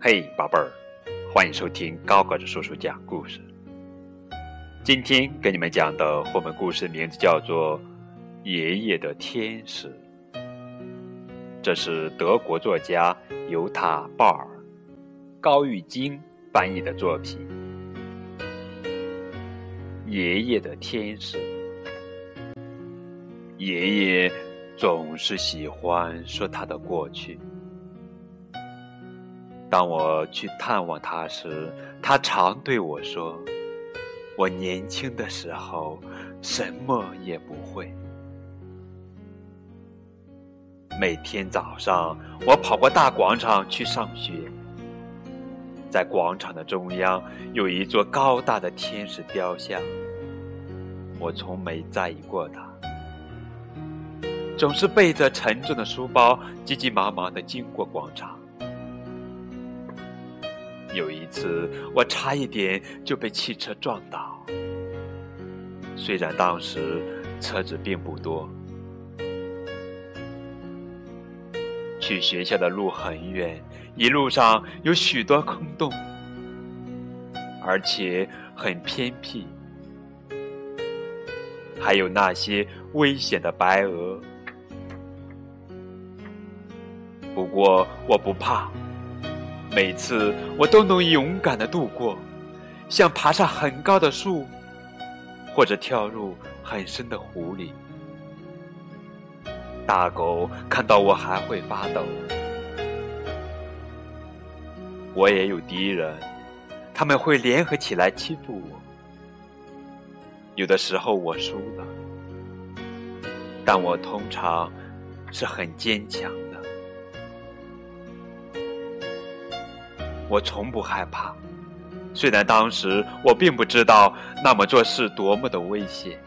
嘿，宝贝儿，欢迎收听高个子叔叔讲故事。今天给你们讲的绘本故事名字叫做《爷爷的天使》，这是德国作家尤塔·鲍尔、高玉晶翻译的作品。爷爷的天使，爷爷总是喜欢说他的过去。当我去探望他时，他常对我说：“我年轻的时候什么也不会。”每天早上，我跑过大广场去上学。在广场的中央有一座高大的天使雕像，我从没在意过它，总是背着沉重的书包，急急忙忙地经过广场。有一次，我差一点就被汽车撞倒。虽然当时车子并不多，去学校的路很远，一路上有许多坑洞，而且很偏僻，还有那些危险的白鹅。不过我不怕。每次我都能勇敢的度过，像爬上很高的树，或者跳入很深的湖里。大狗看到我还会发抖。我也有敌人，他们会联合起来欺负我。有的时候我输了，但我通常是很坚强。我从不害怕，虽然当时我并不知道那么做是多么的危险。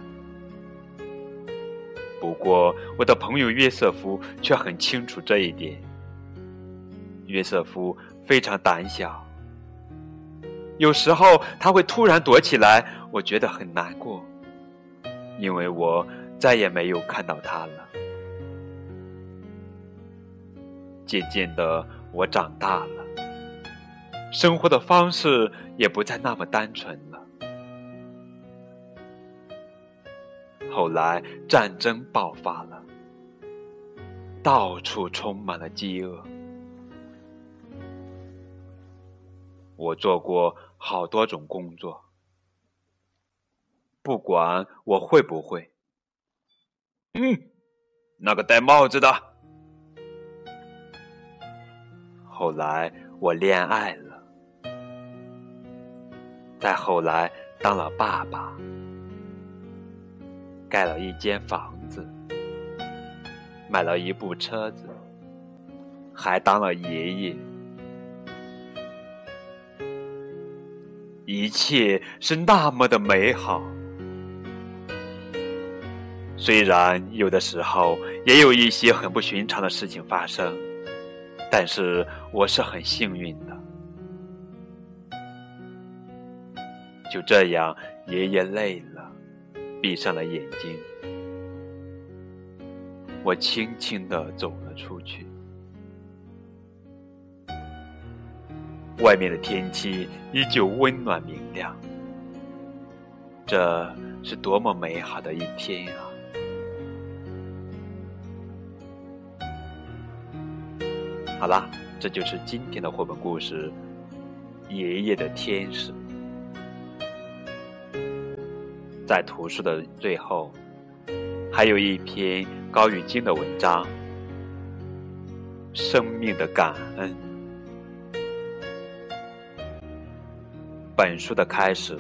不过，我的朋友约瑟夫却很清楚这一点。约瑟夫非常胆小，有时候他会突然躲起来，我觉得很难过，因为我再也没有看到他了。渐渐的，我长大了。生活的方式也不再那么单纯了。后来战争爆发了，到处充满了饥饿。我做过好多种工作，不管我会不会。嗯，那个戴帽子的。后来我恋爱了。再后来，当了爸爸，盖了一间房子，买了一部车子，还当了爷爷，一切是那么的美好。虽然有的时候也有一些很不寻常的事情发生，但是我是很幸运的。就这样，爷爷累了，闭上了眼睛。我轻轻地走了出去。外面的天气依旧温暖明亮。这是多么美好的一天啊！好啦，这就是今天的绘本故事《爷爷的天使》。在图书的最后，还有一篇高玉晶的文章《生命的感恩》。本书的开始，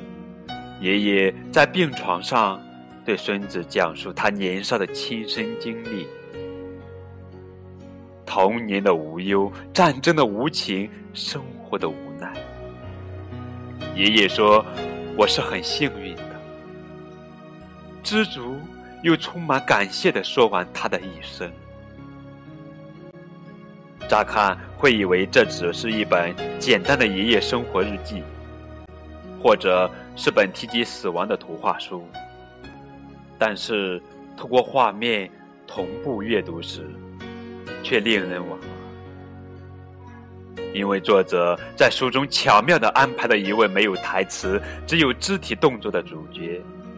爷爷在病床上对孙子讲述他年少的亲身经历：童年的无忧，战争的无情，生活的无奈。爷爷说：“我是很幸运。”知足又充满感谢的说完他的一生。乍看会以为这只是一本简单的爷爷生活日记，或者是本提及死亡的图画书。但是透过画面同步阅读时，却令人莞尔。因为作者在书中巧妙地安排了一位没有台词、只有肢体动作的主角——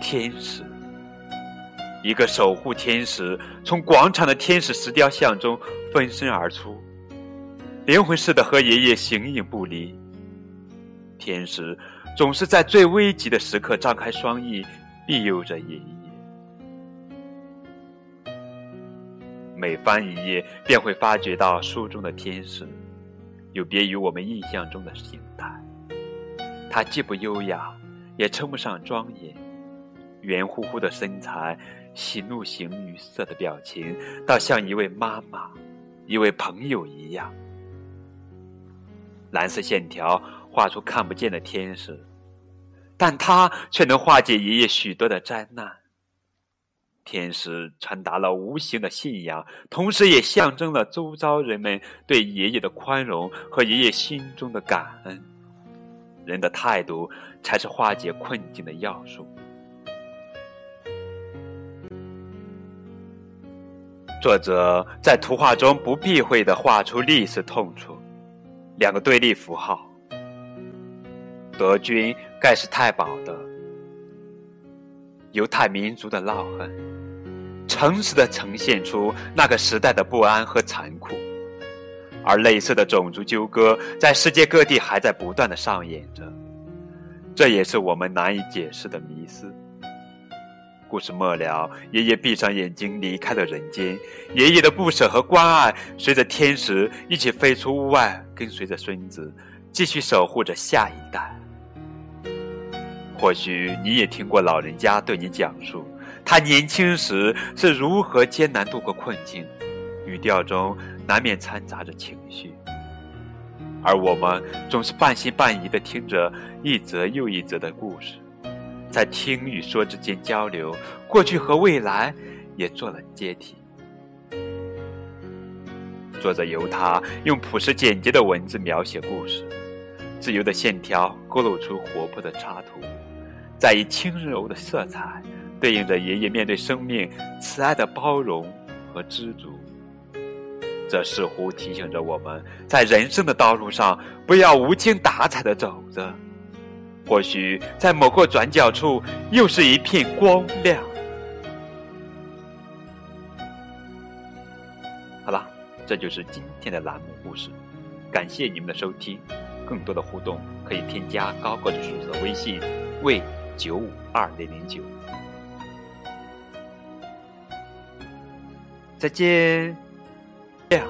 天使。一个守护天使从广场的天使石雕像中分身而出，灵魂似的和爷爷形影不离。天使总是在最危急的时刻张开双翼，庇佑着爷爷。每翻一页，便会发觉到书中的天使。有别于我们印象中的形态，它既不优雅，也称不上庄严。圆乎乎的身材，喜怒形于色的表情，倒像一位妈妈、一位朋友一样。蓝色线条画出看不见的天使，但它却能化解爷爷许多的灾难。天使传达了无形的信仰，同时也象征了周遭人们对爷爷的宽容和爷爷心中的感恩。人的态度才是化解困境的要素。作者在图画中不避讳地画出历史痛楚，两个对立符号：德军盖世太保的犹太民族的烙痕。诚实的呈现出那个时代的不安和残酷，而类似的种族纠葛在世界各地还在不断的上演着，这也是我们难以解释的迷思。故事末了，爷爷闭上眼睛离开了人间，爷爷的不舍和关爱随着天使一起飞出屋外，跟随着孙子，继续守护着下一代。或许你也听过老人家对你讲述。他年轻时是如何艰难度过困境，语调中难免掺杂着情绪，而我们总是半信半疑地听着一则又一则的故事，在听与说之间交流，过去和未来也做了接替。作者由他用朴实简洁的文字描写故事，自由的线条勾勒出活泼的插图，再以轻柔的色彩。对应着爷爷面对生命慈爱的包容和知足，这似乎提醒着我们在人生的道路上不要无精打采的走着，或许在某个转角处又是一片光亮。好了，这就是今天的栏目故事，感谢你们的收听，更多的互动可以添加高个子叔叔的微信为九五二零零九。再见。这样。